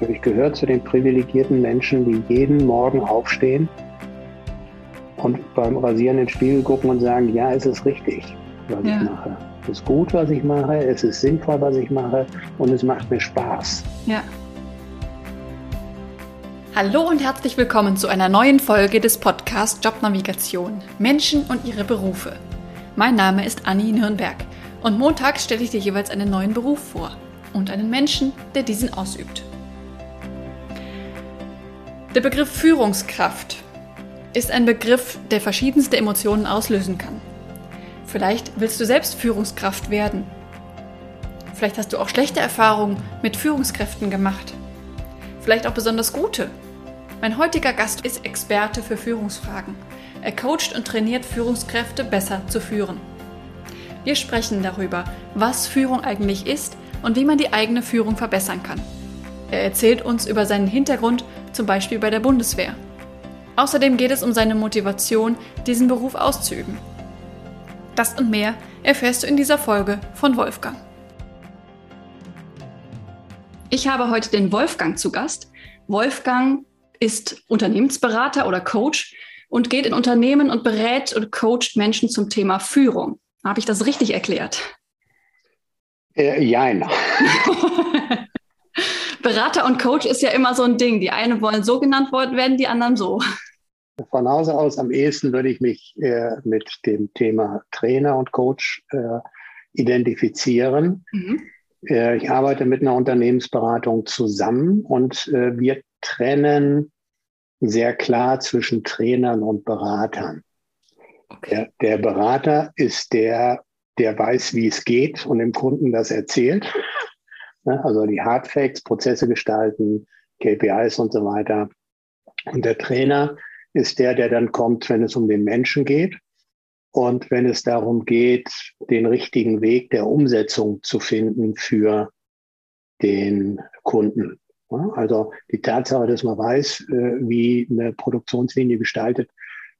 Ich gehöre zu den privilegierten Menschen, die jeden Morgen aufstehen und beim Rasieren in den Spiegel gucken und sagen, ja, es ist richtig, was ja. ich mache. Es ist gut, was ich mache, es ist sinnvoll, was ich mache und es macht mir Spaß. Ja. Hallo und herzlich willkommen zu einer neuen Folge des Podcasts Jobnavigation Menschen und ihre Berufe. Mein Name ist Anni Nürnberg und montags stelle ich dir jeweils einen neuen Beruf vor und einen Menschen, der diesen ausübt. Der Begriff Führungskraft ist ein Begriff, der verschiedenste Emotionen auslösen kann. Vielleicht willst du selbst Führungskraft werden. Vielleicht hast du auch schlechte Erfahrungen mit Führungskräften gemacht. Vielleicht auch besonders gute. Mein heutiger Gast ist Experte für Führungsfragen. Er coacht und trainiert Führungskräfte besser zu führen. Wir sprechen darüber, was Führung eigentlich ist und wie man die eigene Führung verbessern kann. Er erzählt uns über seinen Hintergrund zum Beispiel bei der Bundeswehr. Außerdem geht es um seine Motivation, diesen Beruf auszuüben. Das und mehr erfährst du in dieser Folge von Wolfgang. Ich habe heute den Wolfgang zu Gast. Wolfgang ist Unternehmensberater oder Coach und geht in Unternehmen und berät und coacht Menschen zum Thema Führung. Habe ich das richtig erklärt? Äh, jein. Berater und Coach ist ja immer so ein Ding. Die einen wollen so genannt werden, die anderen so. Von Hause aus am ehesten würde ich mich äh, mit dem Thema Trainer und Coach äh, identifizieren. Mhm. Äh, ich arbeite mit einer Unternehmensberatung zusammen und äh, wir trennen sehr klar zwischen Trainern und Beratern. Okay. Der, der Berater ist der, der weiß, wie es geht und dem Kunden das erzählt. Ne? Also die Hardfacts, Prozesse gestalten, KPIs und so weiter. Und der Trainer ist der, der dann kommt, wenn es um den Menschen geht und wenn es darum geht, den richtigen Weg der Umsetzung zu finden für den Kunden. Also die Tatsache, dass man weiß, äh, wie eine Produktionslinie gestaltet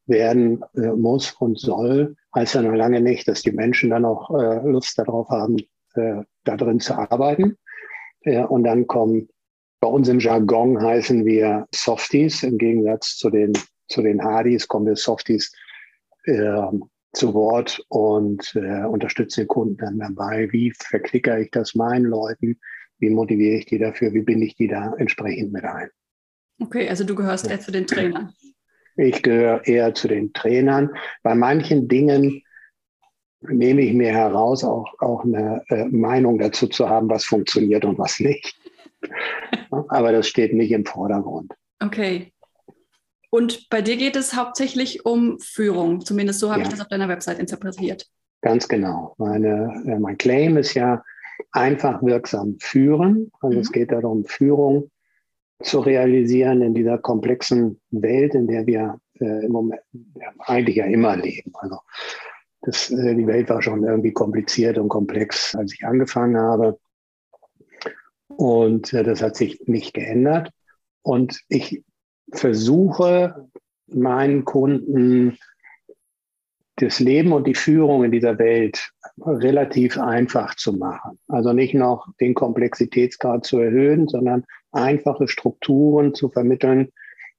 werden äh, muss und soll, heißt ja noch lange nicht, dass die Menschen dann auch äh, Lust darauf haben, da drin zu arbeiten. Und dann kommen, bei uns im Jargon heißen wir Softies, im Gegensatz zu den, zu den Hardys kommen wir Softies äh, zu Wort und äh, unterstützen den Kunden dann dabei. Wie verklickere ich das meinen Leuten? Wie motiviere ich die dafür? Wie binde ich die da entsprechend mit ein? Okay, also du gehörst ja. eher zu den Trainern. Ich gehöre eher zu den Trainern. Bei manchen Dingen nehme ich mir heraus, auch, auch eine äh, Meinung dazu zu haben, was funktioniert und was nicht. Aber das steht nicht im Vordergrund. Okay. Und bei dir geht es hauptsächlich um Führung. Zumindest so habe ja. ich das auf deiner Website interpretiert. Ganz genau. Meine, äh, mein Claim ist ja einfach wirksam führen. Also mhm. es geht darum, Führung zu realisieren in dieser komplexen Welt, in der wir äh, im Moment ja, eigentlich ja immer leben. Also das, äh, die Welt war schon irgendwie kompliziert und komplex, als ich angefangen habe. Und äh, das hat sich nicht geändert. Und ich versuche meinen Kunden das Leben und die Führung in dieser Welt relativ einfach zu machen. Also nicht noch den Komplexitätsgrad zu erhöhen, sondern einfache Strukturen zu vermitteln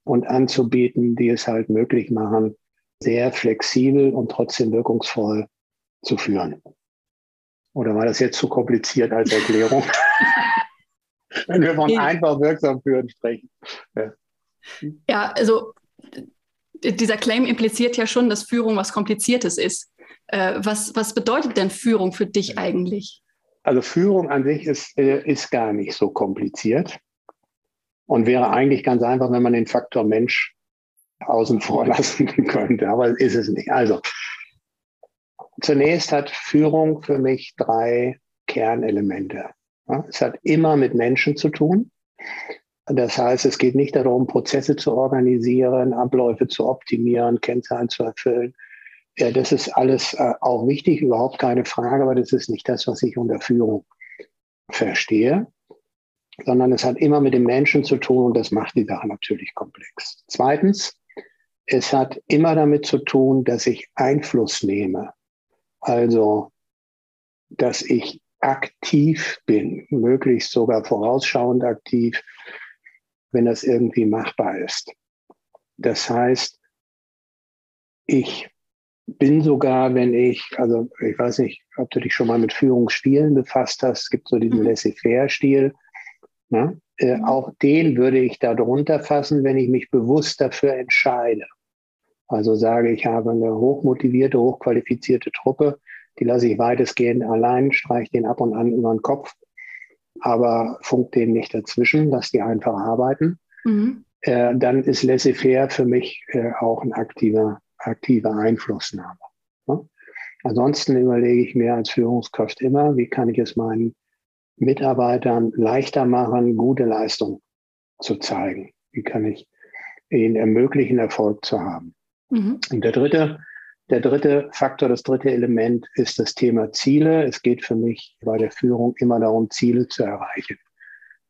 und anzubieten, die es halt möglich machen, sehr flexibel und trotzdem wirkungsvoll zu führen. Oder war das jetzt zu kompliziert als Erklärung? Wenn wir von einfach wirksam führen sprechen. Ja. ja, also dieser Claim impliziert ja schon, dass Führung was Kompliziertes ist. Äh, was, was bedeutet denn Führung für dich eigentlich? Also Führung an sich ist, äh, ist gar nicht so kompliziert und wäre eigentlich ganz einfach, wenn man den Faktor Mensch außen vor lassen könnte, aber ist es nicht. Also zunächst hat Führung für mich drei Kernelemente. Es hat immer mit Menschen zu tun. Das heißt, es geht nicht darum, Prozesse zu organisieren, Abläufe zu optimieren, Kennzahlen zu erfüllen. Ja, das ist alles äh, auch wichtig, überhaupt keine Frage, aber das ist nicht das, was ich unter Führung verstehe, sondern es hat immer mit dem Menschen zu tun und das macht die Sache natürlich komplex. Zweitens, es hat immer damit zu tun, dass ich Einfluss nehme. Also, dass ich aktiv bin, möglichst sogar vorausschauend aktiv, wenn das irgendwie machbar ist. Das heißt, ich bin sogar, wenn ich, also ich weiß nicht, ob du dich schon mal mit Führungsstilen befasst hast, es gibt so diesen mhm. Laissez-faire-Stil. Ne? Äh, mhm. Auch den würde ich da drunter fassen, wenn ich mich bewusst dafür entscheide. Also sage, ich habe eine hochmotivierte, hochqualifizierte Truppe, die lasse ich weitestgehend allein, streiche den ab und an über den Kopf, aber funk den nicht dazwischen, lass die einfach arbeiten. Mhm. Äh, dann ist laissez-faire für mich äh, auch ein aktiver, aktive Einflussnahme. Ne? Ansonsten überlege ich mir als Führungskraft immer, wie kann ich es meinen Mitarbeitern leichter machen, gute Leistung zu zeigen? Wie kann ich ihnen ermöglichen, Erfolg zu haben? Mhm. Und der dritte, der dritte Faktor, das dritte Element ist das Thema Ziele. Es geht für mich bei der Führung immer darum, Ziele zu erreichen.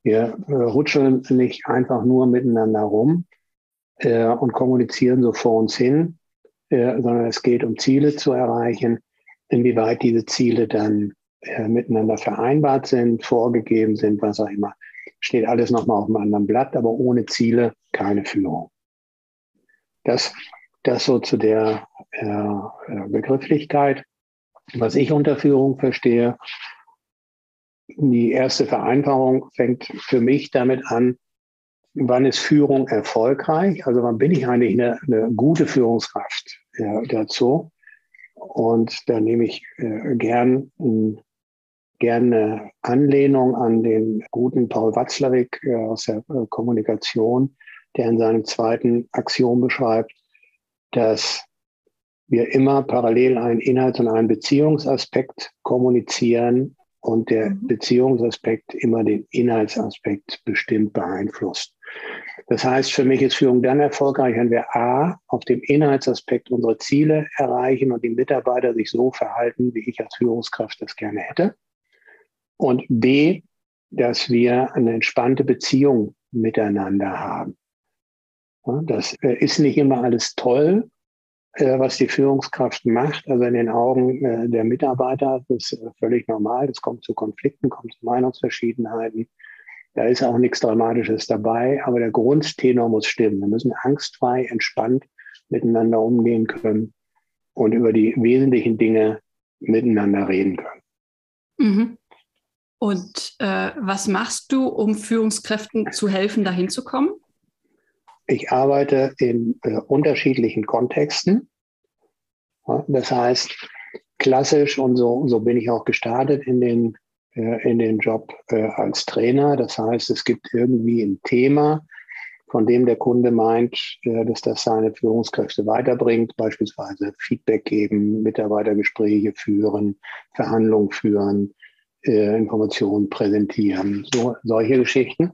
Wir äh, rutscheln nicht einfach nur miteinander rum äh, und kommunizieren so vor uns hin, äh, sondern es geht um Ziele zu erreichen. Inwieweit diese Ziele dann äh, miteinander vereinbart sind, vorgegeben sind, was auch immer, steht alles nochmal auf einem anderen Blatt, aber ohne Ziele keine Führung. Das das so zu der äh, äh, Begrifflichkeit. Was ich unter Führung verstehe, die erste Vereinfachung fängt für mich damit an, wann ist Führung erfolgreich? Also wann bin ich eigentlich eine, eine gute Führungskraft ja, dazu? Und da nehme ich äh, gern, gerne Anlehnung an den guten Paul Watzlawick äh, aus der äh, Kommunikation, der in seinem zweiten Axiom beschreibt, dass wir immer parallel einen Inhalts- und einen Beziehungsaspekt kommunizieren und der mhm. Beziehungsaspekt immer den Inhaltsaspekt bestimmt beeinflusst. Das heißt, für mich ist Führung dann erfolgreich, wenn wir A, auf dem Inhaltsaspekt unsere Ziele erreichen und die Mitarbeiter sich so verhalten, wie ich als Führungskraft das gerne hätte. Und B, dass wir eine entspannte Beziehung miteinander haben. Das äh, ist nicht immer alles toll, äh, was die Führungskraft macht. Also in den Augen äh, der Mitarbeiter, ist völlig normal. Das kommt zu Konflikten, kommt zu Meinungsverschiedenheiten. Da ist auch nichts Dramatisches dabei, aber der Grundtenor muss stimmen. Wir müssen angstfrei, entspannt miteinander umgehen können und über die wesentlichen Dinge miteinander reden können. Mhm. Und äh, was machst du, um Führungskräften zu helfen, dahin zu kommen? Ich arbeite in äh, unterschiedlichen Kontexten. Ja, das heißt, klassisch und so, so bin ich auch gestartet in den, äh, in den Job äh, als Trainer. Das heißt, es gibt irgendwie ein Thema, von dem der Kunde meint, äh, dass das seine Führungskräfte weiterbringt, beispielsweise Feedback geben, Mitarbeitergespräche führen, Verhandlungen führen, äh, Informationen präsentieren, so, solche Geschichten.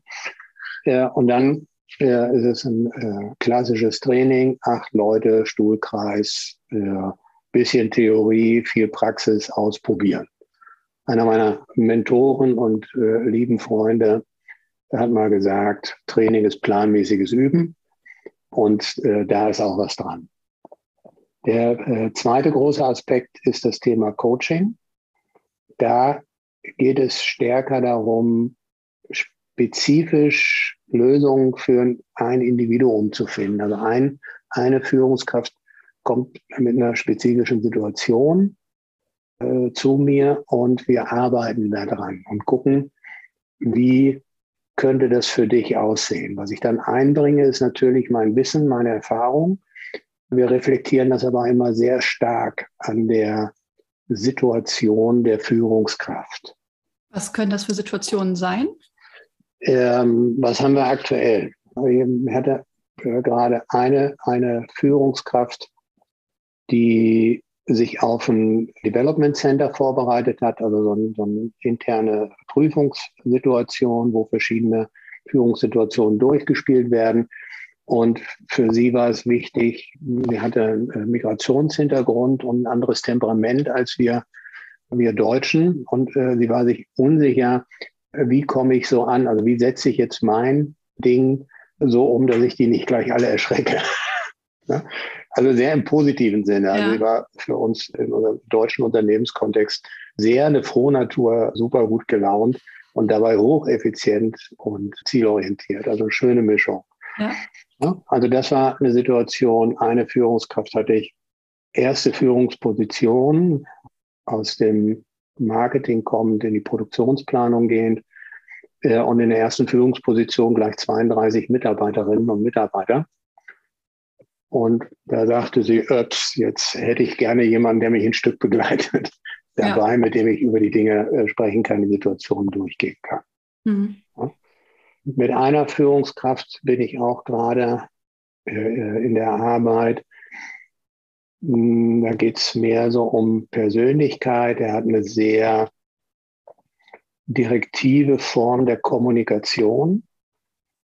Äh, und dann äh, es ist ein äh, klassisches Training, acht Leute, Stuhlkreis, äh, bisschen Theorie, viel Praxis, ausprobieren. Einer meiner Mentoren und äh, lieben Freunde hat mal gesagt, Training ist planmäßiges Üben und äh, da ist auch was dran. Der äh, zweite große Aspekt ist das Thema Coaching. Da geht es stärker darum, spezifisch Lösungen für ein Individuum zu finden. Also ein, eine Führungskraft kommt mit einer spezifischen Situation äh, zu mir und wir arbeiten daran und gucken, wie könnte das für dich aussehen. Was ich dann einbringe, ist natürlich mein Wissen, meine Erfahrung. Wir reflektieren das aber immer sehr stark an der Situation der Führungskraft. Was können das für Situationen sein? Ähm, was haben wir aktuell? Ich hatte äh, gerade eine, eine Führungskraft, die sich auf ein Development Center vorbereitet hat, also so, ein, so eine interne Prüfungssituation, wo verschiedene Führungssituationen durchgespielt werden. Und für sie war es wichtig, sie hatte einen Migrationshintergrund und ein anderes Temperament als wir, wir Deutschen. Und äh, sie war sich unsicher, wie komme ich so an? Also wie setze ich jetzt mein Ding so um, dass ich die nicht gleich alle erschrecke? also sehr im positiven Sinne. Also ja. war für uns in unserem deutschen Unternehmenskontext sehr eine frohe Natur, super gut gelaunt, und dabei hocheffizient und zielorientiert. Also eine schöne Mischung. Ja. Ja, also das war eine Situation, eine Führungskraft hatte ich, erste Führungsposition aus dem Marketing kommend in die Produktionsplanung gehend äh, und in der ersten Führungsposition gleich 32 Mitarbeiterinnen und Mitarbeiter. Und da sagte sie, jetzt hätte ich gerne jemanden, der mich ein Stück begleitet dabei, ja. mit dem ich über die Dinge äh, sprechen kann, die Situation durchgehen kann. Mhm. Ja. Mit einer Führungskraft bin ich auch gerade äh, in der Arbeit. Hm, da geht es mehr so um Persönlichkeit. Er hat eine sehr direktive Form der Kommunikation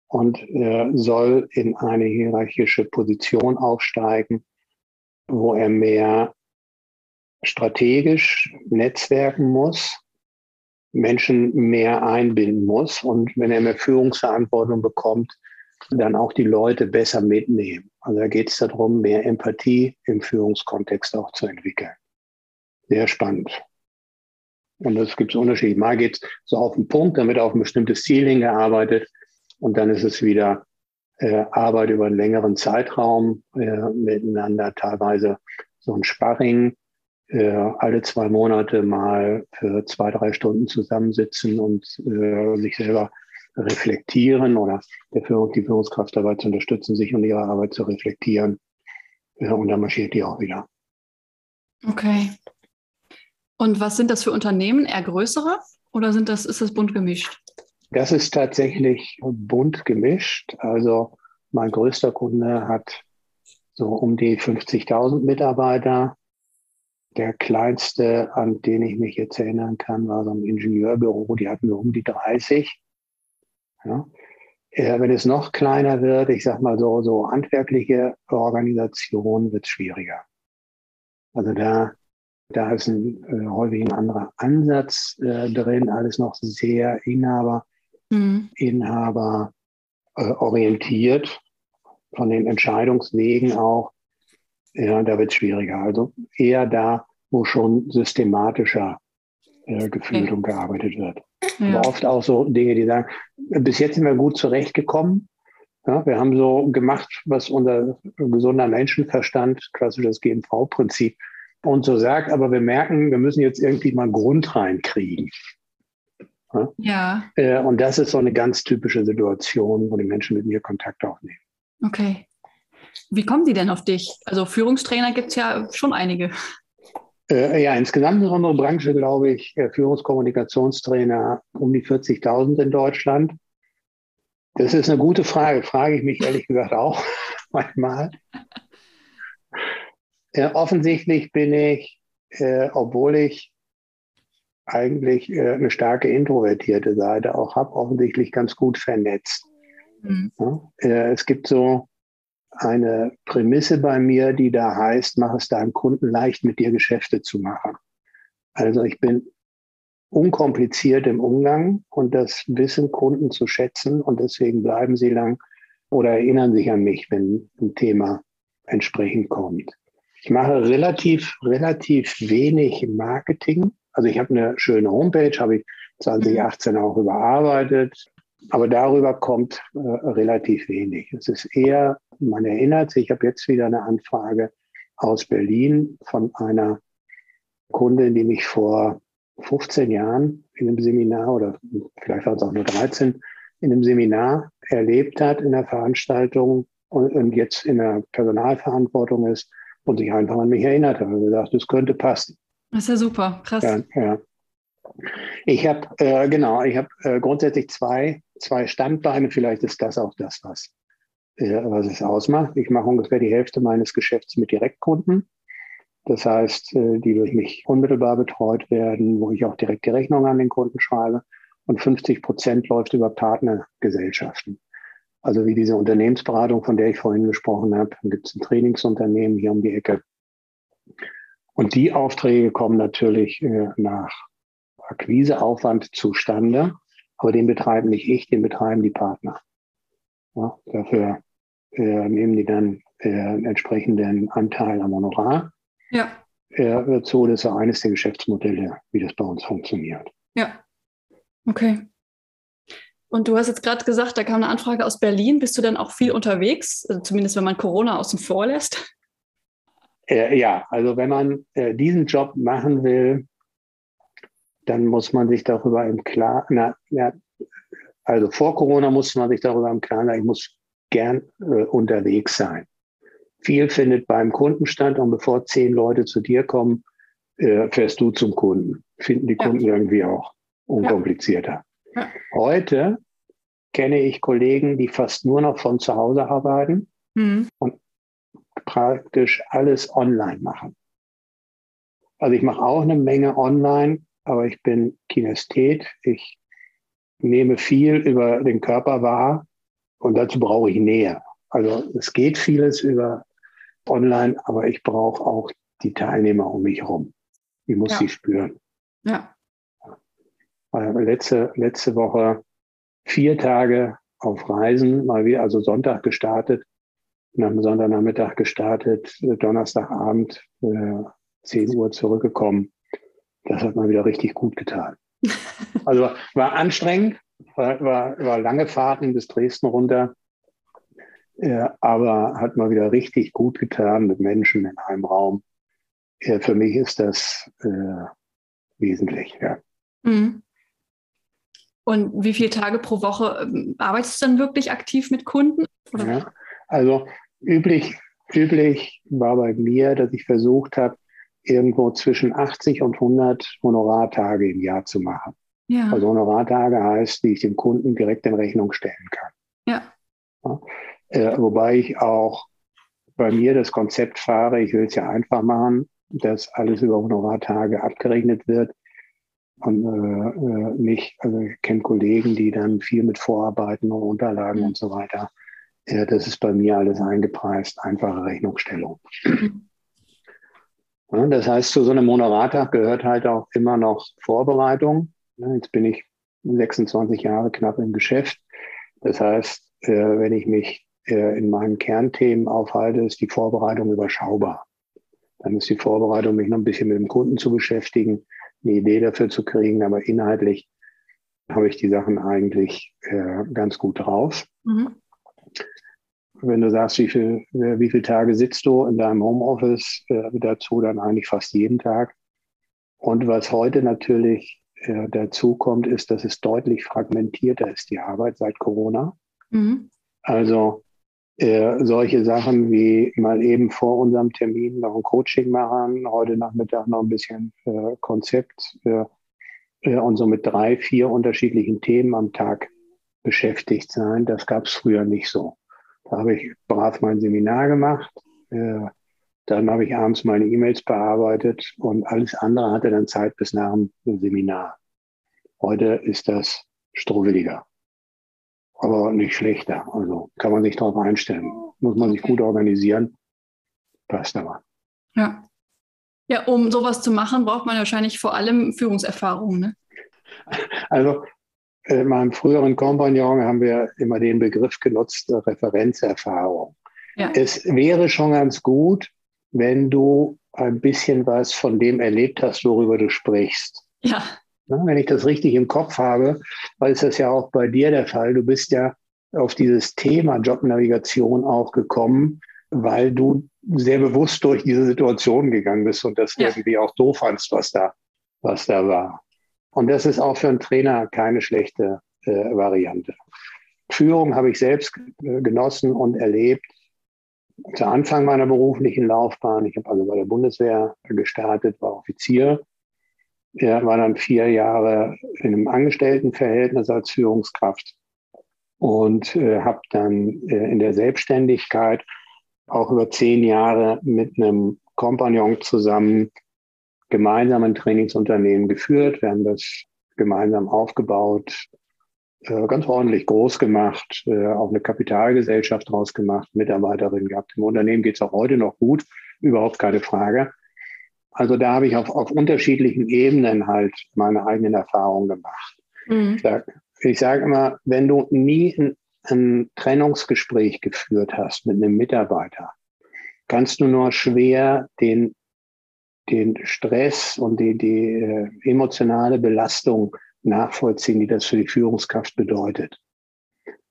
und äh, soll in eine hierarchische Position aufsteigen, wo er mehr strategisch netzwerken muss, Menschen mehr einbinden muss und wenn er mehr Führungsverantwortung bekommt, dann auch die Leute besser mitnehmen. Also da geht es darum, mehr Empathie im Führungskontext auch zu entwickeln. Sehr spannend. Und das gibt es unterschiedlich. Mal geht es so auf den Punkt, dann wird auf ein bestimmtes Ziel hingearbeitet und dann ist es wieder äh, Arbeit über einen längeren Zeitraum äh, miteinander, teilweise so ein Sparring, äh, alle zwei Monate mal für zwei, drei Stunden zusammensitzen und äh, sich selber reflektieren oder der Führung, die Führungskraft dabei zu unterstützen, sich und ihre Arbeit zu reflektieren. Ja, und dann marschiert die auch wieder. Okay. Und was sind das für Unternehmen? Eher größere oder sind das, ist das bunt gemischt? Das ist tatsächlich bunt gemischt. Also mein größter Kunde hat so um die 50.000 Mitarbeiter. Der kleinste, an den ich mich jetzt erinnern kann, war so ein Ingenieurbüro, die hatten so um die 30. Ja. Äh, wenn es noch kleiner wird, ich sag mal so, so handwerkliche Organisationen, wird es schwieriger. Also da, da ist ein, äh, häufig ein anderer Ansatz äh, drin, alles noch sehr Inhaber, mhm. Inhaber äh, orientiert, von den Entscheidungswegen auch. Ja, da wird es schwieriger. Also eher da, wo schon systematischer äh, gefühlt okay. und gearbeitet wird. Ja. Aber oft auch so Dinge, die sagen, bis jetzt sind wir gut zurechtgekommen. Ja, wir haben so gemacht, was unser gesunder Menschenverstand, klassisches GMV-Prinzip, uns so sagt, aber wir merken, wir müssen jetzt irgendwie mal Grund reinkriegen. Ja. ja. Äh, und das ist so eine ganz typische Situation, wo die Menschen mit mir Kontakt aufnehmen. Okay. Wie kommen die denn auf dich? Also Führungstrainer gibt es ja schon einige. Äh, ja, insgesamt in unserer Branche, glaube ich, Führungskommunikationstrainer um die 40.000 in Deutschland. Das ist eine gute Frage, frage ich mich ehrlich gesagt auch manchmal. Äh, offensichtlich bin ich, äh, obwohl ich eigentlich äh, eine starke introvertierte Seite auch habe, offensichtlich ganz gut vernetzt. Mhm. Ja, äh, es gibt so eine Prämisse bei mir, die da heißt, mach es deinem Kunden leicht, mit dir Geschäfte zu machen. Also ich bin unkompliziert im Umgang und das wissen Kunden zu schätzen und deswegen bleiben sie lang oder erinnern sich an mich, wenn ein Thema entsprechend kommt. Ich mache relativ, relativ wenig Marketing. Also ich habe eine schöne Homepage, habe ich 2018 auch überarbeitet. Aber darüber kommt äh, relativ wenig. Es ist eher, man erinnert sich, ich habe jetzt wieder eine Anfrage aus Berlin von einer Kundin, die mich vor 15 Jahren in einem Seminar oder vielleicht war es auch nur 13 in einem Seminar erlebt hat in der Veranstaltung und, und jetzt in der Personalverantwortung ist und sich einfach an mich erinnert hat und gesagt, das könnte passen. Das ist ja super, krass. Ja, ja. Ich habe, äh, genau, ich habe äh, grundsätzlich zwei, zwei Standbeine. Vielleicht ist das auch das, was, was es ausmacht. Ich mache ungefähr die Hälfte meines Geschäfts mit Direktkunden. Das heißt, äh, die durch mich unmittelbar betreut werden, wo ich auch direkt die Rechnung an den Kunden schreibe. Und 50 Prozent läuft über Partnergesellschaften. Also wie diese Unternehmensberatung, von der ich vorhin gesprochen habe. Gibt es ein Trainingsunternehmen hier um die Ecke. Und die Aufträge kommen natürlich äh, nach Akquiseaufwand zustande, aber den betreiben nicht ich, den betreiben die Partner. Ja, dafür äh, nehmen die dann äh, einen entsprechenden Anteil am Honorar. Ja. Äh, so, das ist eines der Geschäftsmodelle, wie das bei uns funktioniert. Ja. Okay. Und du hast jetzt gerade gesagt, da kam eine Anfrage aus Berlin. Bist du dann auch viel unterwegs? Also zumindest wenn man Corona außen vor lässt? Äh, ja, also wenn man äh, diesen Job machen will, dann muss man sich darüber im Klaren, ja, also vor Corona musste man sich darüber im Klaren sein, ich muss gern äh, unterwegs sein. Viel findet beim Kunden statt und bevor zehn Leute zu dir kommen, äh, fährst du zum Kunden. Finden die Kunden ja. irgendwie auch unkomplizierter. Ja. Ja. Heute kenne ich Kollegen, die fast nur noch von zu Hause arbeiten mhm. und praktisch alles online machen. Also ich mache auch eine Menge online, aber ich bin Kinesthet. Ich nehme viel über den Körper wahr und dazu brauche ich Nähe. Also es geht vieles über online, aber ich brauche auch die Teilnehmer um mich herum. Ich muss ja. sie spüren. Ja. Letzte, letzte Woche vier Tage auf Reisen, mal wieder, also Sonntag gestartet, nach dem Sonntagnachmittag gestartet, Donnerstagabend, äh, 10 Uhr zurückgekommen. Das hat mal wieder richtig gut getan. Also war anstrengend, war, war, war lange Fahrten bis Dresden runter, äh, aber hat mal wieder richtig gut getan mit Menschen in einem Raum. Äh, für mich ist das äh, wesentlich, ja. Mhm. Und wie viele Tage pro Woche ähm, arbeitest du dann wirklich aktiv mit Kunden? Ja, also üblich, üblich war bei mir, dass ich versucht habe, irgendwo zwischen 80 und 100 Honorartage im Jahr zu machen. Ja. Also Honorartage heißt, die ich dem Kunden direkt in Rechnung stellen kann. Ja. ja. Äh, wobei ich auch bei mir das Konzept fahre, ich will es ja einfach machen, dass alles über Honorartage abgerechnet wird und äh, äh nicht, also ich kenne Kollegen, die dann viel mit Vorarbeiten und Unterlagen mhm. und so weiter. Ja, das ist bei mir alles eingepreist, einfache Rechnungsstellung. Mhm. Ja, das heißt, zu so einem Honorartag gehört halt auch immer noch Vorbereitung. Jetzt bin ich 26 Jahre knapp im Geschäft. Das heißt, äh, wenn ich mich äh, in meinen Kernthemen aufhalte, ist die Vorbereitung überschaubar. Dann ist die Vorbereitung, mich noch ein bisschen mit dem Kunden zu beschäftigen, eine Idee dafür zu kriegen, aber inhaltlich habe ich die Sachen eigentlich äh, ganz gut drauf. Mhm wenn du sagst, wie viel, wie viele Tage sitzt du in deinem Homeoffice, dazu dann eigentlich fast jeden Tag. Und was heute natürlich äh, dazu kommt, ist, dass es deutlich fragmentierter ist, die Arbeit seit Corona. Mhm. Also äh, solche Sachen wie mal eben vor unserem Termin noch ein Coaching machen, heute Nachmittag noch ein bisschen äh, Konzept äh, und so mit drei, vier unterschiedlichen Themen am Tag beschäftigt sein. Das gab es früher nicht so. Da habe ich brav mein Seminar gemacht. Äh, dann habe ich abends meine E-Mails bearbeitet und alles andere hatte dann Zeit bis nach dem Seminar. Heute ist das strubbeliger, aber nicht schlechter. Also kann man sich darauf einstellen. Muss man sich gut organisieren. Passt aber. Ja. Ja, um sowas zu machen, braucht man wahrscheinlich vor allem Führungserfahrung. Ne? Also in meinem früheren Kompagnon haben wir immer den Begriff genutzt, Referenzerfahrung. Ja. Es wäre schon ganz gut, wenn du ein bisschen was von dem erlebt hast, worüber du sprichst. Ja. Wenn ich das richtig im Kopf habe, weil es das ja auch bei dir der Fall. Du bist ja auf dieses Thema Jobnavigation auch gekommen, weil du sehr bewusst durch diese Situation gegangen bist und das ja. irgendwie auch doof fandst, was da, was da war. Und das ist auch für einen Trainer keine schlechte äh, Variante. Führung habe ich selbst äh, genossen und erlebt. Zu Anfang meiner beruflichen Laufbahn, ich habe also bei der Bundeswehr gestartet, war Offizier, ja, war dann vier Jahre in einem Angestelltenverhältnis als Führungskraft und äh, habe dann äh, in der Selbstständigkeit auch über zehn Jahre mit einem Kompagnon zusammen gemeinsam ein Trainingsunternehmen geführt. Wir haben das gemeinsam aufgebaut, ganz ordentlich groß gemacht, äh, auch eine Kapitalgesellschaft draus gemacht, Mitarbeiterin gehabt. Im Unternehmen geht es auch heute noch gut, überhaupt keine Frage. Also da habe ich auf, auf unterschiedlichen Ebenen halt meine eigenen Erfahrungen gemacht. Mhm. Ich sage sag immer, wenn du nie ein, ein Trennungsgespräch geführt hast mit einem Mitarbeiter, kannst du nur schwer den den Stress und die, die äh, emotionale Belastung nachvollziehen, die das für die Führungskraft bedeutet.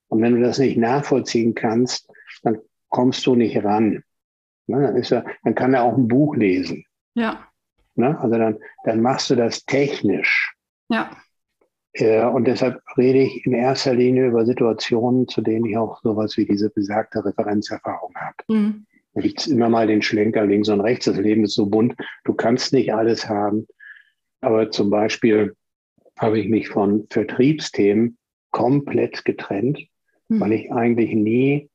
Und wenn du das nicht nachvollziehen kannst, dann kommst du nicht ran. Ne, dann, ist er, dann kann er auch ein Buch lesen. Ja. Ne, also dann, dann machst du das technisch. Ja. Äh, und deshalb rede ich in erster Linie über Situationen, zu denen ich auch sowas wie diese besagte Referenzerfahrung habe. Mhm. Da gibt es immer mal den Schlenker links und rechts. Das Leben ist so bunt. Du kannst nicht alles haben. Aber zum Beispiel habe ich mich von Vertriebsthemen komplett getrennt, mhm. weil ich eigentlich nie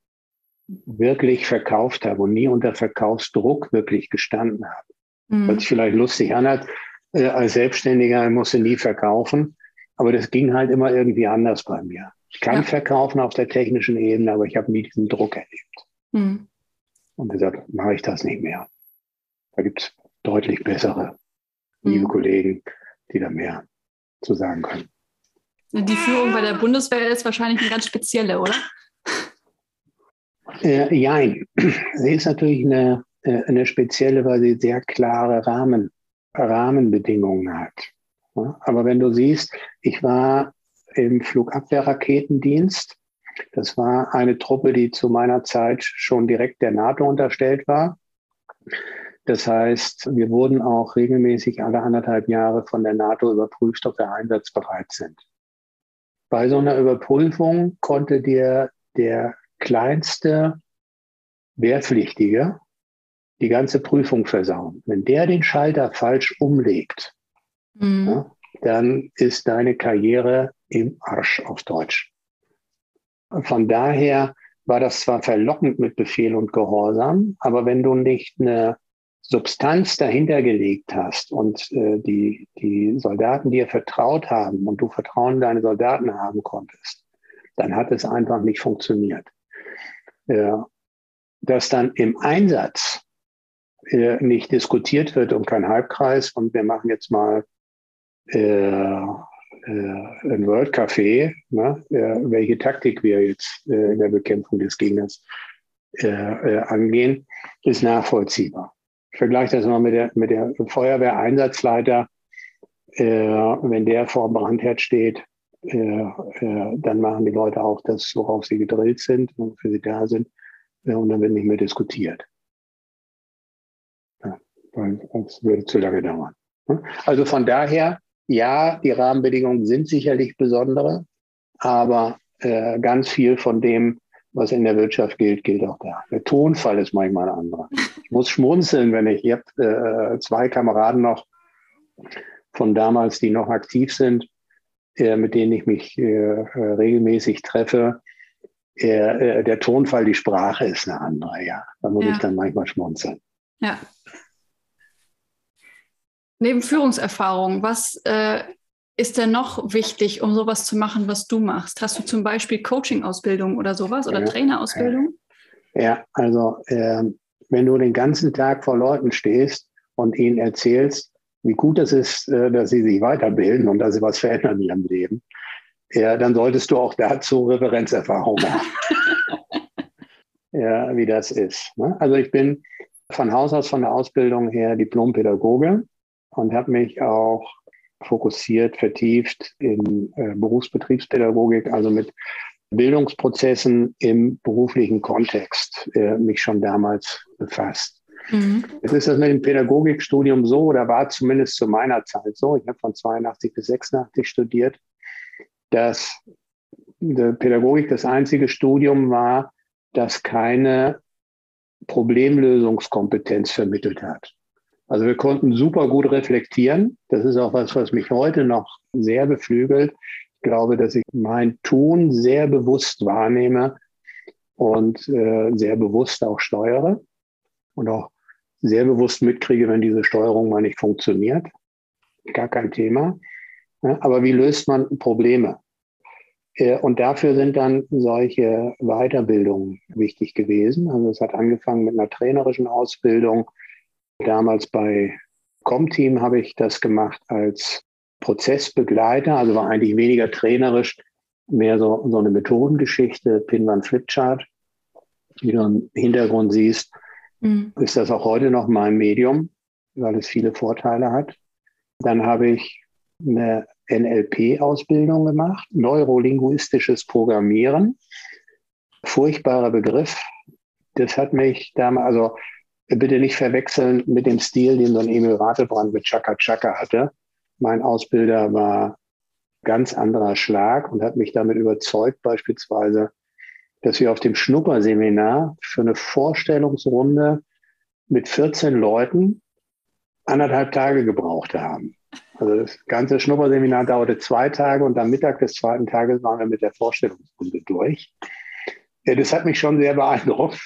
wirklich verkauft habe und nie unter Verkaufsdruck wirklich gestanden habe. Mhm. Was vielleicht lustig anhört, äh, als Selbstständiger musste nie verkaufen. Aber das ging halt immer irgendwie anders bei mir. Ich kann ja. verkaufen auf der technischen Ebene, aber ich habe nie diesen Druck erlebt. Mhm. Und deshalb mache ich das nicht mehr. Da gibt es deutlich bessere, liebe mhm. Kollegen, die da mehr zu sagen können. Die Führung bei der Bundeswehr ist wahrscheinlich eine ganz spezielle, oder? Äh, jein. Sie ist natürlich eine, äh, eine spezielle, weil sie sehr klare Rahmen, Rahmenbedingungen hat. Aber wenn du siehst, ich war im Flugabwehrraketendienst. Das war eine Truppe, die zu meiner Zeit schon direkt der NATO unterstellt war. Das heißt, wir wurden auch regelmäßig alle anderthalb Jahre von der NATO überprüft, ob wir einsatzbereit sind. Bei so einer Überprüfung konnte dir der kleinste Wehrpflichtige die ganze Prüfung versauen. Wenn der den Schalter falsch umlegt, Mhm. Ja, dann ist deine Karriere im Arsch auf Deutsch. Von daher war das zwar verlockend mit Befehl und Gehorsam, aber wenn du nicht eine Substanz dahinter gelegt hast und äh, die, die Soldaten dir vertraut haben und du Vertrauen in deine Soldaten haben konntest, dann hat es einfach nicht funktioniert. Ja, dass dann im Einsatz äh, nicht diskutiert wird um kein Halbkreis und wir machen jetzt mal äh, äh, ein World Café, ne, äh, welche Taktik wir jetzt äh, in der Bekämpfung des Gegners äh, äh, angehen, ist nachvollziehbar. Ich vergleiche das mal mit der, mit der Feuerwehreinsatzleiter. wenn der vor Brandherd steht, dann machen die Leute auch das, worauf sie gedrillt sind und für sie da sind. und dann wird nicht mehr diskutiert. Ja, weil es würde zu lange dauern. Also von daher ja, die Rahmenbedingungen sind sicherlich besondere, aber äh, ganz viel von dem, was in der Wirtschaft gilt, gilt auch da. Der Tonfall ist manchmal ein anderer. Ich muss schmunzeln, wenn ich, ich habe äh, zwei Kameraden noch von damals, die noch aktiv sind, äh, mit denen ich mich äh, äh regelmäßig treffe. Äh, der Tonfall, die Sprache ist eine andere, ja. Da muss ja. ich dann manchmal schmunzeln. Ja, Neben Führungserfahrung, was äh, ist denn noch wichtig, um sowas zu machen, was du machst? Hast du zum Beispiel Coaching-Ausbildung oder sowas oder ja, Trainerausbildung? Ja, also äh, wenn du den ganzen Tag vor Leuten stehst und ihnen erzählst, wie gut es ist, äh, dass sie sich weiterbilden und dass sie was verändern in ihrem Leben, ja, dann solltest du auch dazu Referenzerfahrung haben. ja, wie das ist. Ne? Also ich bin von Haus aus von der Ausbildung her Diplompädagoge und habe mich auch fokussiert, vertieft in äh, Berufsbetriebspädagogik, also mit Bildungsprozessen im beruflichen Kontext äh, mich schon damals befasst. Mhm. Jetzt ist das mit dem Pädagogikstudium so, oder war zumindest zu meiner Zeit so, ich habe von 82 bis 86 studiert, dass die Pädagogik das einzige Studium war, das keine Problemlösungskompetenz vermittelt hat. Also wir konnten super gut reflektieren. Das ist auch was, was mich heute noch sehr beflügelt. Ich glaube, dass ich mein Tun sehr bewusst wahrnehme und äh, sehr bewusst auch steuere und auch sehr bewusst mitkriege, wenn diese Steuerung mal nicht funktioniert. Gar kein Thema. Aber wie löst man Probleme? Äh, und dafür sind dann solche Weiterbildungen wichtig gewesen. Also es hat angefangen mit einer trainerischen Ausbildung, Damals bei Comteam habe ich das gemacht als Prozessbegleiter, also war eigentlich weniger trainerisch, mehr so, so eine Methodengeschichte, Pinwand Flipchart. Wie du im Hintergrund siehst, mhm. ist das auch heute noch mein Medium, weil es viele Vorteile hat. Dann habe ich eine NLP-Ausbildung gemacht, neurolinguistisches Programmieren. Furchtbarer Begriff. Das hat mich damals, also bitte nicht verwechseln mit dem Stil, den so ein Emil Ratelbrand mit Chaka Chaka hatte. Mein Ausbilder war ganz anderer Schlag und hat mich damit überzeugt, beispielsweise, dass wir auf dem Schnupperseminar für eine Vorstellungsrunde mit 14 Leuten anderthalb Tage gebraucht haben. Also das ganze Schnupperseminar dauerte zwei Tage und am Mittag des zweiten Tages waren wir mit der Vorstellungsrunde durch. Das hat mich schon sehr beeindruckt,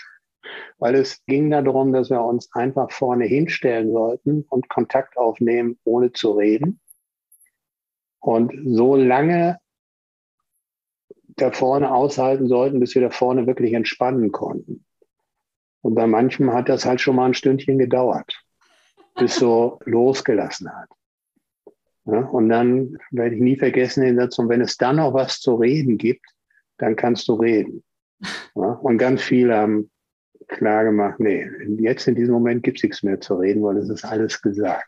weil es ging darum, dass wir uns einfach vorne hinstellen sollten und Kontakt aufnehmen, ohne zu reden. Und so lange da vorne aushalten sollten, bis wir da vorne wirklich entspannen konnten. Und bei manchem hat das halt schon mal ein Stündchen gedauert, bis so losgelassen hat. Ja, und dann werde ich nie vergessen den Satz, und wenn es dann noch was zu reden gibt, dann kannst du reden. Ja, und ganz viele haben klar gemacht, nee, jetzt in diesem Moment gibt es nichts mehr zu reden, weil es ist alles gesagt.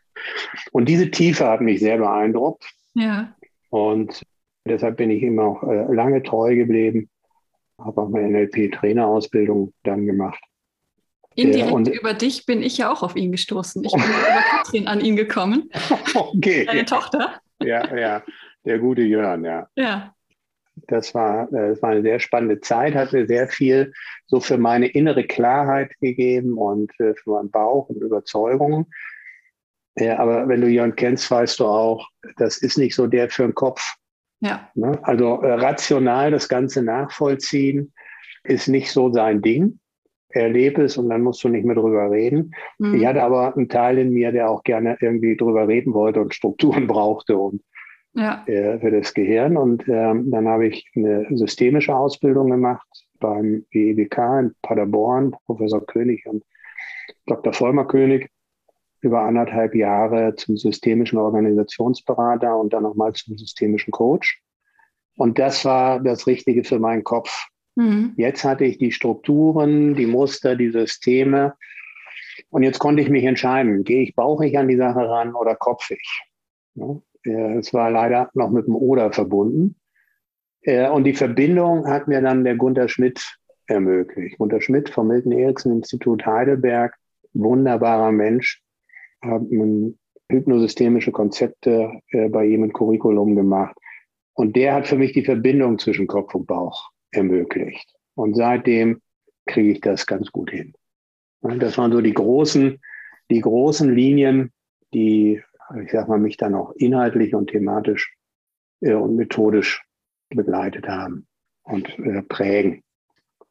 Und diese Tiefe hat mich sehr beeindruckt. Ja. Und deshalb bin ich ihm auch äh, lange treu geblieben. Habe auch meine NLP-Trainerausbildung dann gemacht. Indirekt und, über dich bin ich ja auch auf ihn gestoßen. Ich bin über Katrin an ihn gekommen. Okay. Deine Tochter. Ja, ja, der gute Jörn, ja. Ja. Das war, äh, das war eine sehr spannende Zeit, hat mir sehr viel so für meine innere Klarheit gegeben und äh, für meinen Bauch und Überzeugungen. Ja, aber wenn du Jörn kennst, weißt du auch, das ist nicht so der für den Kopf. Ja. Ne? Also äh, rational das Ganze nachvollziehen ist nicht so sein Ding erlebe es und dann musst du nicht mehr drüber reden. Mhm. Ich hatte aber einen Teil in mir, der auch gerne irgendwie drüber reden wollte und Strukturen brauchte und ja. äh, für das Gehirn. Und ähm, dann habe ich eine systemische Ausbildung gemacht beim BEWK in Paderborn, Professor König und Dr. Vollmer König über anderthalb Jahre zum systemischen Organisationsberater und dann nochmal zum systemischen Coach. Und das war das Richtige für meinen Kopf. Mhm. Jetzt hatte ich die Strukturen, die Muster, die Systeme. Und jetzt konnte ich mich entscheiden, gehe ich bauchig an die Sache ran oder kopfig. Es war leider noch mit dem Oder verbunden. Äh, und die Verbindung hat mir dann der Gunter Schmidt ermöglicht. Gunter Schmidt vom Milton Erickson Institut Heidelberg, wunderbarer Mensch, haben hypnosystemische Konzepte äh, bei ihm im Curriculum gemacht. Und der hat für mich die Verbindung zwischen Kopf und Bauch ermöglicht. Und seitdem kriege ich das ganz gut hin. Das waren so die großen, die großen Linien, die, ich sag mal, mich dann auch inhaltlich und thematisch äh, und methodisch begleitet haben und äh, prägen.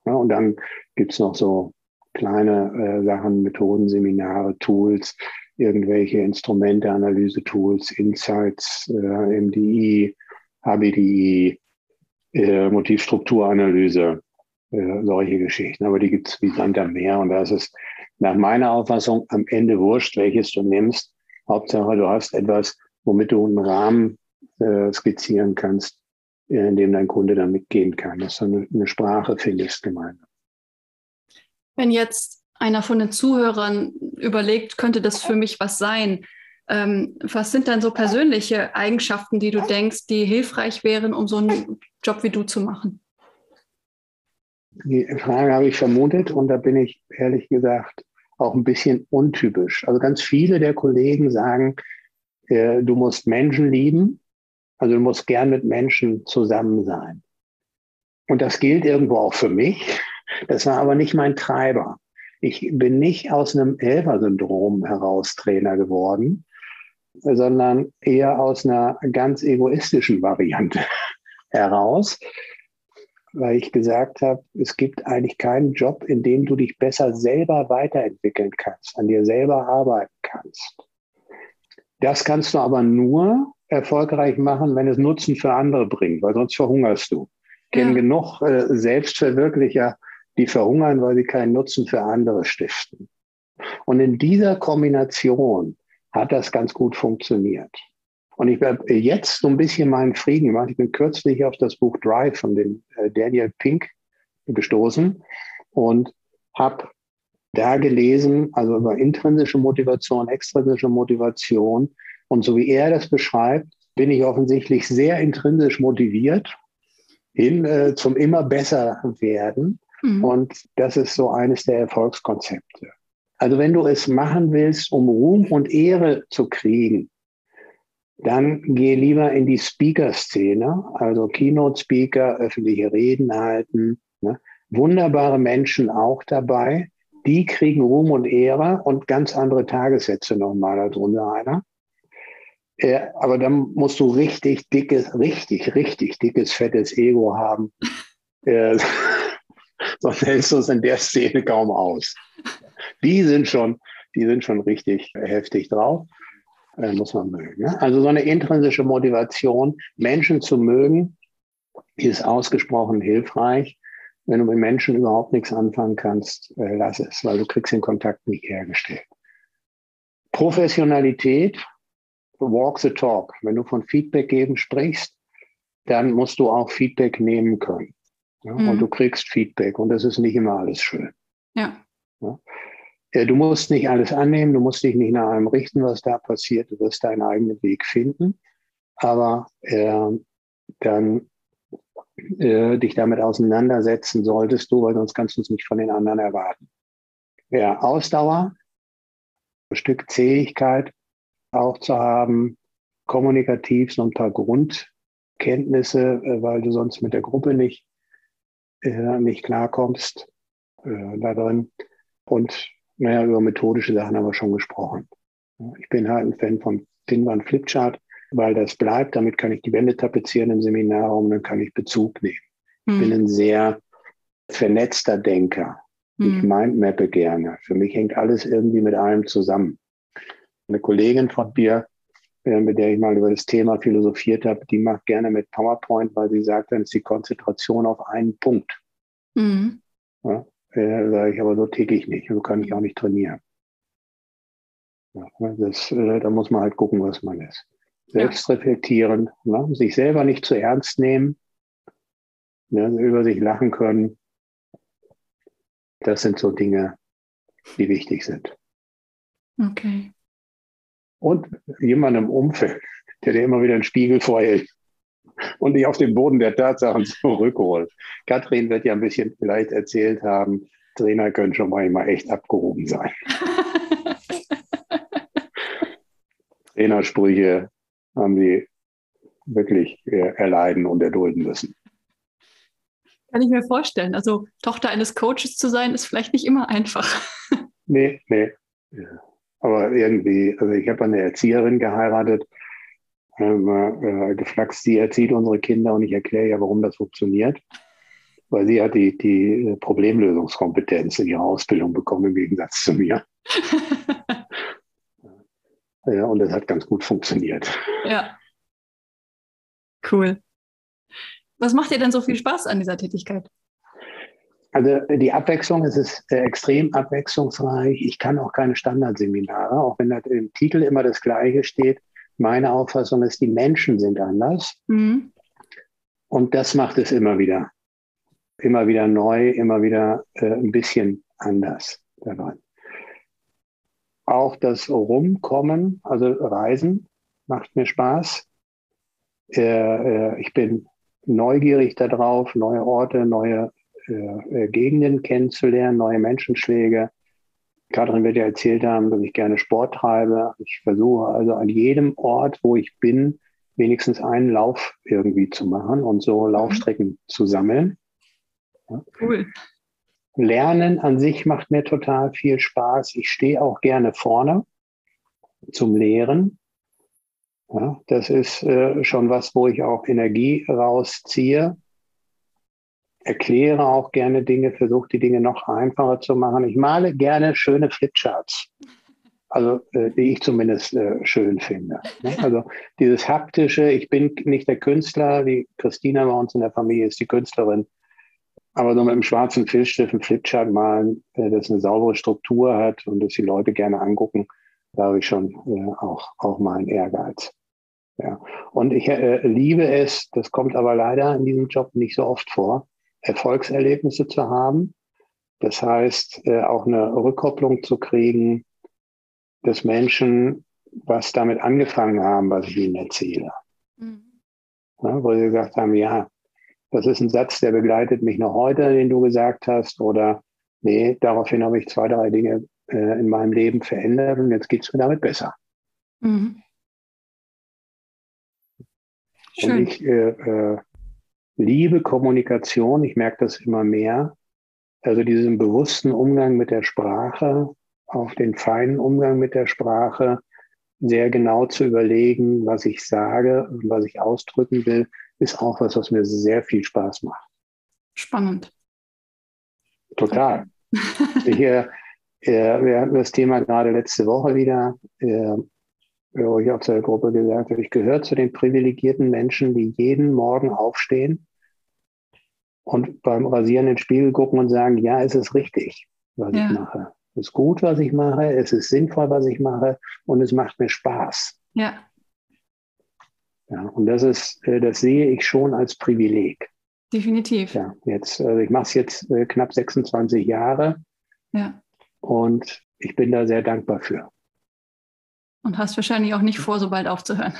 Ja, und dann gibt's noch so kleine äh, Sachen, Methoden, Seminare, Tools, irgendwelche Instrumente, Analyse-Tools, Insights, äh, MDI, HBDI, äh, Motivstrukturanalyse, äh, solche Geschichten. Aber die gibt es wie Sand am Meer und da ist nach meiner Auffassung am Ende wurscht, welches du nimmst. Hauptsache, du hast etwas, womit du einen Rahmen äh, skizzieren kannst, äh, in dem dein Kunde dann mitgehen kann, dass du eine, eine Sprache findest gemeinsam. Wenn jetzt einer von den Zuhörern überlegt, könnte das für mich was sein, ähm, was sind dann so persönliche Eigenschaften, die du denkst, die hilfreich wären, um so einen Job wie du zu machen? Die Frage habe ich vermutet und da bin ich ehrlich gesagt auch ein bisschen untypisch. Also ganz viele der Kollegen sagen, äh, du musst Menschen lieben, also du musst gern mit Menschen zusammen sein. Und das gilt irgendwo auch für mich. Das war aber nicht mein Treiber. Ich bin nicht aus einem Helfersyndrom heraus Trainer geworden, sondern eher aus einer ganz egoistischen Variante heraus, weil ich gesagt habe, es gibt eigentlich keinen Job, in dem du dich besser selber weiterentwickeln kannst, an dir selber arbeiten kannst. Das kannst du aber nur erfolgreich machen, wenn es Nutzen für andere bringt, weil sonst verhungerst du. Ich kenne ja. genug äh, Selbstverwirklicher, die verhungern, weil sie keinen Nutzen für andere stiften. Und in dieser Kombination hat das ganz gut funktioniert. Und ich habe jetzt so ein bisschen meinen Frieden gemacht. Ich bin kürzlich auf das Buch Drive von dem äh, Daniel Pink gestoßen und habe da gelesen, also über intrinsische Motivation, extrinsische Motivation. Und so wie er das beschreibt, bin ich offensichtlich sehr intrinsisch motiviert hin äh, zum immer besser werden. Mhm. Und das ist so eines der Erfolgskonzepte. Also wenn du es machen willst, um Ruhm und Ehre zu kriegen, dann geh lieber in die Speaker-Szene, also Keynote-Speaker, öffentliche Reden halten. Ne? Wunderbare Menschen auch dabei. Die kriegen Ruhm und Ehre und ganz andere Tagessätze nochmal darunter einer. Äh, aber dann musst du richtig dickes, richtig, richtig dickes, fettes Ego haben. Äh, sonst hältst du es in der Szene kaum aus. Die sind schon, die sind schon richtig heftig drauf. Äh, muss man mögen. Ne? Also so eine intrinsische Motivation, Menschen zu mögen, ist ausgesprochen hilfreich. Wenn du mit Menschen überhaupt nichts anfangen kannst, äh, lass es, weil du kriegst den Kontakt nicht hergestellt. Professionalität, walk the talk. Wenn du von Feedback geben sprichst, dann musst du auch Feedback nehmen können. Ja? Mhm. Und du kriegst Feedback und das ist nicht immer alles schön. Ja. ja? Du musst nicht alles annehmen, du musst dich nicht nach allem richten, was da passiert. Du wirst deinen eigenen Weg finden. Aber äh, dann äh, dich damit auseinandersetzen solltest du, weil sonst kannst du es nicht von den anderen erwarten. Ja, Ausdauer, ein Stück Zähigkeit auch zu haben, kommunikativ so ein paar Grundkenntnisse, äh, weil du sonst mit der Gruppe nicht, äh, nicht klarkommst äh, da. Und naja, über methodische Sachen haben wir schon gesprochen. Ich bin halt ein Fan von Pinwand Flipchart, weil das bleibt. Damit kann ich die Wände tapezieren im Seminarraum, dann kann ich Bezug nehmen. Hm. Ich bin ein sehr vernetzter Denker. Hm. Ich mindmappe gerne. Für mich hängt alles irgendwie mit allem zusammen. Eine Kollegin von mir, äh, mit der ich mal über das Thema philosophiert habe, die macht gerne mit PowerPoint, weil sie sagt, dann ist die Konzentration auf einen Punkt. Mhm. Ja, äh, sage ich, aber so ticke ich nicht, so kann ich auch nicht trainieren. Ja, das, äh, da muss man halt gucken, was man ist. Selbst ja. reflektieren, ne? sich selber nicht zu ernst nehmen, ne? über sich lachen können. Das sind so Dinge, die wichtig sind. Okay. Und jemand im Umfeld, der dir immer wieder einen Spiegel vorhält und dich auf den Boden der Tatsachen zurückholt. Katrin wird ja ein bisschen vielleicht erzählt haben, Trainer können schon manchmal echt abgehoben sein. Trainersprüche haben sie wirklich äh, erleiden und erdulden müssen. Kann ich mir vorstellen. Also Tochter eines Coaches zu sein, ist vielleicht nicht immer einfach. nee, nee. Aber irgendwie, also ich habe eine Erzieherin geheiratet, äh, geflaxt, sie erzieht unsere Kinder und ich erkläre ja, warum das funktioniert. Weil sie hat die, die Problemlösungskompetenz in ihrer Ausbildung bekommen, im Gegensatz zu mir. ja, und das hat ganz gut funktioniert. Ja. Cool. Was macht dir denn so viel Spaß an dieser Tätigkeit? Also die Abwechslung es ist äh, extrem abwechslungsreich. Ich kann auch keine Standardseminare, auch wenn da im Titel immer das Gleiche steht. Meine Auffassung ist, die Menschen sind anders. Mhm. Und das macht es immer wieder. Immer wieder neu, immer wieder äh, ein bisschen anders daran. Auch das Rumkommen, also Reisen, macht mir Spaß. Äh, äh, ich bin neugierig darauf, neue Orte, neue äh, äh, Gegenden kennenzulernen, neue Menschenschläge. Katrin wird ja erzählt haben, dass ich gerne Sport treibe. Ich versuche also an jedem Ort, wo ich bin, wenigstens einen Lauf irgendwie zu machen und so Laufstrecken mhm. zu sammeln. Ja. Cool. Lernen an sich macht mir total viel Spaß. Ich stehe auch gerne vorne zum Lehren. Ja, das ist äh, schon was, wo ich auch Energie rausziehe erkläre auch gerne Dinge, versuche die Dinge noch einfacher zu machen. Ich male gerne schöne Flipcharts. Also, äh, die ich zumindest äh, schön finde. Ne? Also, dieses haptische, ich bin nicht der Künstler, die Christina bei uns in der Familie ist die Künstlerin. Aber so mit einem schwarzen Filzstift ein Flipchart malen, äh, das eine saubere Struktur hat und das die Leute gerne angucken, da habe ich schon äh, auch, auch mal einen Ehrgeiz. Ja. Und ich äh, liebe es, das kommt aber leider in diesem Job nicht so oft vor, Erfolgserlebnisse zu haben. Das heißt, äh, auch eine Rückkopplung zu kriegen, dass Menschen was damit angefangen haben, was ich ihnen erzähle. Mhm. Ja, wo sie gesagt haben, ja, das ist ein Satz, der begleitet mich noch heute, den du gesagt hast, oder nee, daraufhin habe ich zwei, drei Dinge äh, in meinem Leben verändert und jetzt geht es mir damit besser. Mhm. Und ich äh, äh, liebe Kommunikation, ich merke das immer mehr. Also diesen bewussten Umgang mit der Sprache, auch den feinen Umgang mit der Sprache, sehr genau zu überlegen, was ich sage und was ich ausdrücken will, ist auch was, was mir sehr viel Spaß macht. Spannend. Total. ich, äh, wir hatten das Thema gerade letzte Woche wieder, äh, ich auch zur Gruppe gesagt habe, ich gehöre zu den privilegierten Menschen, die jeden Morgen aufstehen und beim Rasieren in den Spiegel gucken und sagen, ja, es ist richtig, was ja. ich mache. Es ist gut, was ich mache, es ist sinnvoll, was ich mache und es macht mir Spaß. Ja. Ja, und das ist, äh, das sehe ich schon als Privileg. Definitiv. Ja, jetzt, also ich mache es jetzt äh, knapp 26 Jahre. Ja. Und ich bin da sehr dankbar für. Und hast wahrscheinlich auch nicht vor, so bald aufzuhören.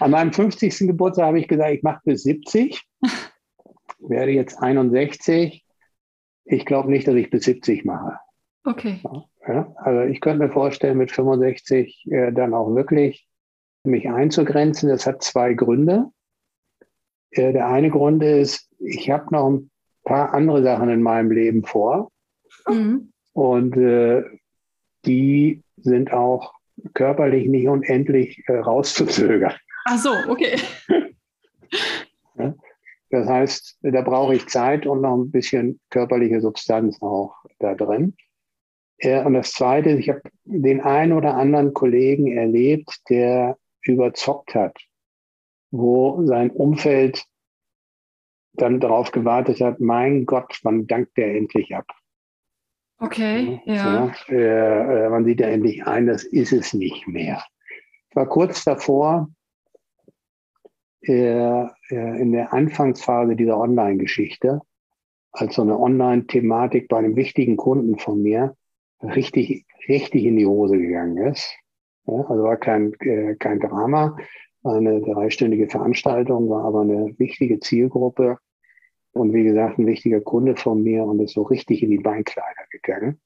An meinem 50. Geburtstag habe ich gesagt, ich mache bis 70. werde jetzt 61. Ich glaube nicht, dass ich bis 70 mache. Okay. Ja, also ich könnte mir vorstellen, mit 65 äh, dann auch wirklich mich einzugrenzen. Das hat zwei Gründe. Äh, der eine Grund ist, ich habe noch ein paar andere Sachen in meinem Leben vor. Mhm. Und äh, die sind auch körperlich nicht unendlich äh, rauszuzögern. Ach so, okay. Das heißt, da brauche ich Zeit und noch ein bisschen körperliche Substanz auch da drin. Äh, und das Zweite ich habe den einen oder anderen Kollegen erlebt, der überzockt hat, wo sein Umfeld dann darauf gewartet hat, mein Gott, wann dankt der endlich ab? Okay, ja. ja äh, man sieht ja endlich ein, das ist es nicht mehr. Ich war kurz davor, äh, äh, in der Anfangsphase dieser Online-Geschichte, als so eine Online-Thematik bei einem wichtigen Kunden von mir richtig, richtig in die Hose gegangen ist. Ja, also war kein, äh, kein Drama, eine dreistündige Veranstaltung, war aber eine wichtige Zielgruppe und wie gesagt, ein wichtiger Kunde von mir und ist so richtig in die Beinkleider gegangen.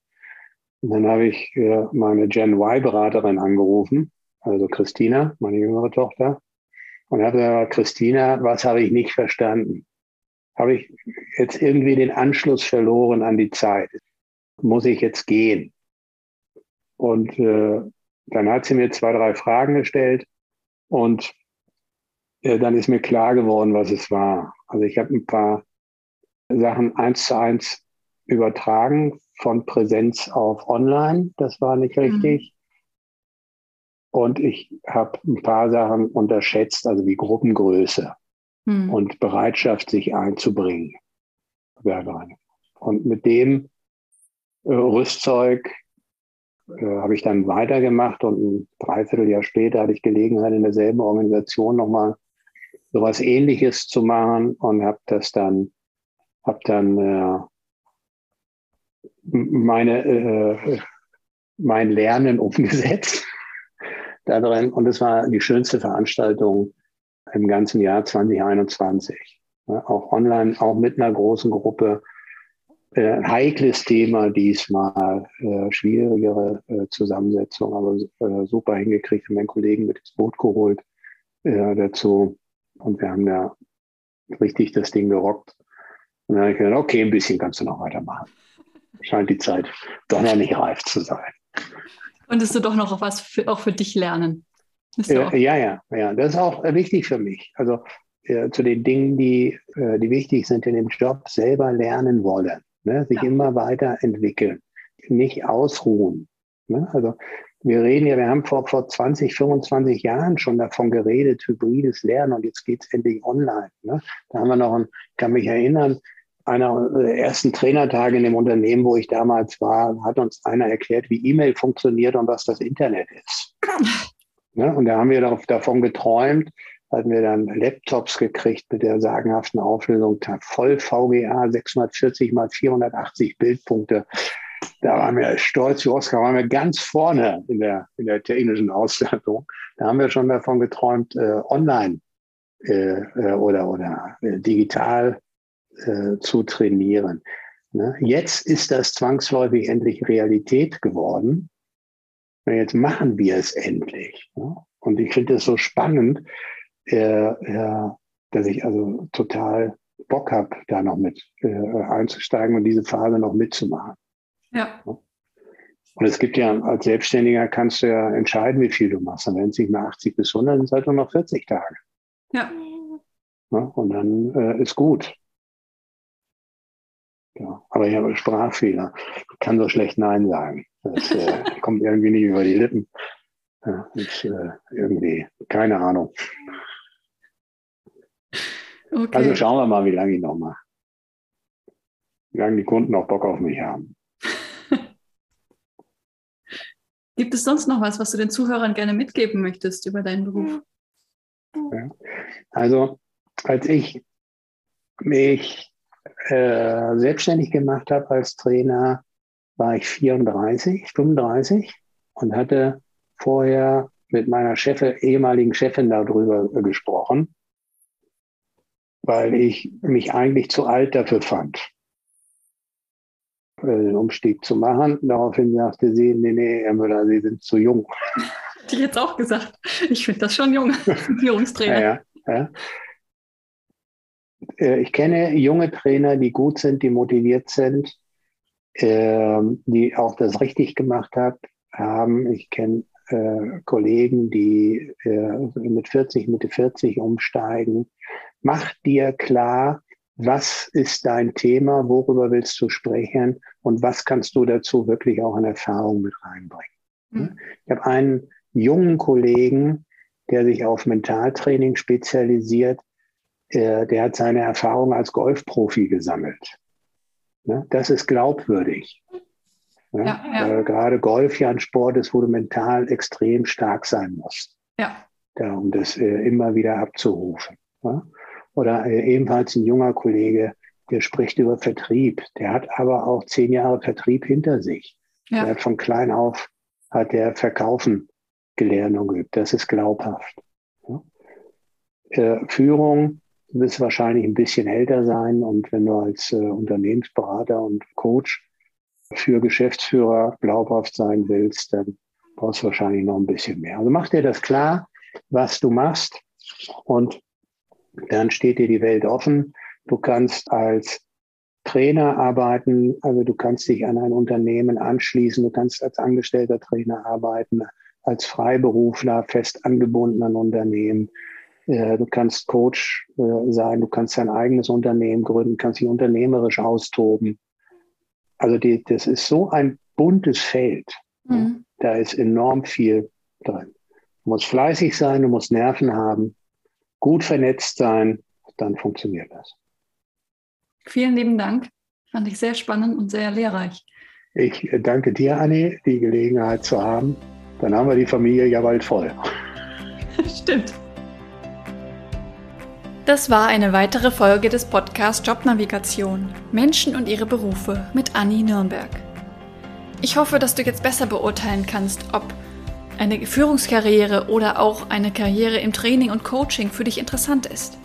Und dann habe ich äh, meine Gen Y-Beraterin angerufen, also Christina, meine jüngere Tochter, und habe gesagt, Christina, was habe ich nicht verstanden? Habe ich jetzt irgendwie den Anschluss verloren an die Zeit? Muss ich jetzt gehen? Und äh, dann hat sie mir zwei, drei Fragen gestellt und äh, dann ist mir klar geworden, was es war. Also ich habe ein paar Sachen eins zu eins übertragen von Präsenz auf Online. Das war nicht mhm. richtig. Mhm. Und ich habe ein paar Sachen unterschätzt, also wie Gruppengröße mhm. und Bereitschaft, sich einzubringen. Und mit dem äh, Rüstzeug äh, habe ich dann weitergemacht und ein Dreivierteljahr später hatte ich Gelegenheit, in derselben Organisation nochmal sowas ähnliches zu machen und habe das dann habe dann äh, meine, äh, mein Lernen umgesetzt da drin. Und es war die schönste Veranstaltung im ganzen Jahr 2021. Ja, auch online, auch mit einer großen Gruppe. Äh, heikles Thema diesmal, äh, schwierigere äh, Zusammensetzung, aber äh, super hingekriegt, meinen Kollegen mit ins Boot geholt äh, dazu. Und wir haben da richtig das Ding gerockt. Und dann habe ich gedacht, okay, ein bisschen kannst du noch weitermachen. Scheint die Zeit doch noch nicht reif zu sein. Konntest du doch noch was für, auch für dich lernen? Ja, ja, ja, ja, das ist auch wichtig für mich. Also äh, zu den Dingen, die, äh, die wichtig sind in dem Job, selber lernen wollen, ne? sich ja. immer weiterentwickeln, nicht ausruhen. Ne? Also wir reden ja, wir haben vor, vor 20, 25 Jahren schon davon geredet, hybrides Lernen und jetzt geht es endlich online. Ne? Da haben wir noch, ein, kann mich erinnern, einer der ersten Trainertage in dem Unternehmen, wo ich damals war, hat uns einer erklärt, wie E-Mail funktioniert und was das Internet ist. Ja, und da haben wir davon geträumt, hatten wir dann Laptops gekriegt mit der sagenhaften Auflösung voll VGA 640 mal 480 Bildpunkte. da waren wir stolz wie Oscar, waren wir ganz vorne in der, in der technischen Ausstattung. Da haben wir schon davon geträumt, äh, online äh, äh oder, oder äh, digital äh, zu trainieren. Ne? Jetzt ist das zwangsläufig endlich Realität geworden. Und jetzt machen wir es endlich. Ne? Und ich finde es so spannend, äh, dass ich also total Bock habe, da noch mit äh, einzusteigen und diese Phase noch mitzumachen. Ja. Und es gibt ja, als Selbstständiger kannst du ja entscheiden, wie viel du machst. Dann werden es nicht mehr 80 bis 100, dann sind es halt nur noch 40 Tage. Ja. ja und dann äh, ist gut. Ja, aber ich habe Sprachfehler. Ich kann so schlecht Nein sagen. Das äh, kommt irgendwie nicht über die Lippen. Ja, ist, äh, irgendwie, keine Ahnung. Okay. Also schauen wir mal, wie lange ich noch mache. Wie lange die Kunden auch Bock auf mich haben. Gibt es sonst noch was, was du den Zuhörern gerne mitgeben möchtest über deinen Beruf? Ja. Also, als ich mich äh, selbstständig gemacht habe als Trainer, war ich 34, 35 und hatte vorher mit meiner Chefin, ehemaligen Chefin darüber gesprochen, weil ich mich eigentlich zu alt dafür fand, den Umstieg zu machen. Daraufhin sagte sie, nee, nee, Herr Müller, Sie sind zu jung. Hätte ich jetzt auch gesagt. Ich finde das schon jung, Führungstrainer. ja, ja. Äh, ich kenne junge Trainer, die gut sind, die motiviert sind, ähm, die auch das richtig gemacht haben. Ich kenne äh, Kollegen, die äh, mit 40, Mitte 40 umsteigen. Mach dir klar, was ist dein Thema, worüber willst du sprechen und was kannst du dazu wirklich auch an Erfahrung mit reinbringen. Mhm. Ich habe einen jungen Kollegen, der sich auf Mentaltraining spezialisiert, der, der hat seine Erfahrung als Golfprofi gesammelt. Ne? Das ist glaubwürdig. Ne? Ja, ja. Äh, gerade Golf ja ein Sport ist, wo du mental extrem stark sein musst. Ja. ja um das äh, immer wieder abzurufen. Ne? Oder äh, ebenfalls ein junger Kollege, der spricht über Vertrieb. Der hat aber auch zehn Jahre Vertrieb hinter sich. Ja. Der hat von klein auf hat der Verkaufen gelernt und geübt. Das ist glaubhaft. Ja? Äh, Führung Du wirst wahrscheinlich ein bisschen älter sein und wenn du als äh, Unternehmensberater und Coach für Geschäftsführer glaubhaft sein willst, dann brauchst du wahrscheinlich noch ein bisschen mehr. Also mach dir das klar, was du machst und dann steht dir die Welt offen. Du kannst als Trainer arbeiten, also du kannst dich an ein Unternehmen anschließen, du kannst als angestellter Trainer arbeiten, als Freiberufler fest angebunden an Unternehmen. Äh, du kannst Coach äh, sein, du kannst dein eigenes Unternehmen gründen, kannst dich unternehmerisch austoben. Also die, das ist so ein buntes Feld. Mhm. Da ist enorm viel drin. Du musst fleißig sein, du musst Nerven haben, gut vernetzt sein, dann funktioniert das. Vielen lieben Dank. Fand ich sehr spannend und sehr lehrreich. Ich äh, danke dir, Anni, die Gelegenheit zu haben. Dann haben wir die Familie ja bald voll. Stimmt. Das war eine weitere Folge des Podcasts Jobnavigation Menschen und ihre Berufe mit Anni Nürnberg. Ich hoffe, dass du jetzt besser beurteilen kannst, ob eine Führungskarriere oder auch eine Karriere im Training und Coaching für dich interessant ist.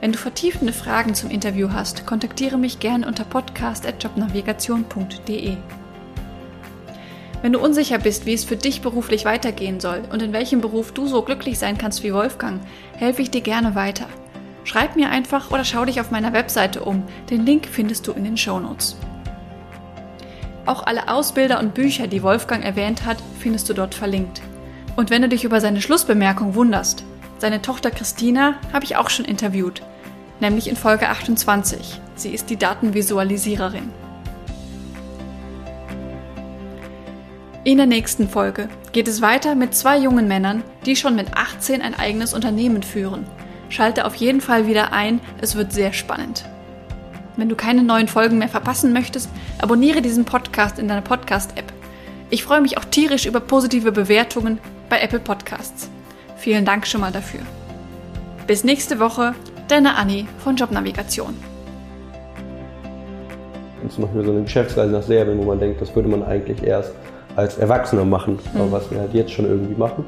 Wenn du vertiefende Fragen zum Interview hast, kontaktiere mich gerne unter podcast.jobnavigation.de. Wenn du unsicher bist, wie es für dich beruflich weitergehen soll und in welchem Beruf du so glücklich sein kannst wie Wolfgang, helfe ich dir gerne weiter. Schreib mir einfach oder schau dich auf meiner Webseite um. Den Link findest du in den Shownotes. Auch alle Ausbilder und Bücher, die Wolfgang erwähnt hat, findest du dort verlinkt. Und wenn du dich über seine Schlussbemerkung wunderst, seine Tochter Christina habe ich auch schon interviewt, nämlich in Folge 28. Sie ist die Datenvisualisiererin. In der nächsten Folge geht es weiter mit zwei jungen Männern, die schon mit 18 ein eigenes Unternehmen führen Schalte auf jeden Fall wieder ein, es wird sehr spannend. Wenn du keine neuen Folgen mehr verpassen möchtest, abonniere diesen Podcast in deiner Podcast-App. Ich freue mich auch tierisch über positive Bewertungen bei Apple Podcasts. Vielen Dank schon mal dafür. Bis nächste Woche, deine Anni von Jobnavigation. zum Beispiel so eine Geschäftsreise nach Serbien, wo man denkt, das würde man eigentlich erst als Erwachsener machen, mhm. aber was wir halt jetzt schon irgendwie machen.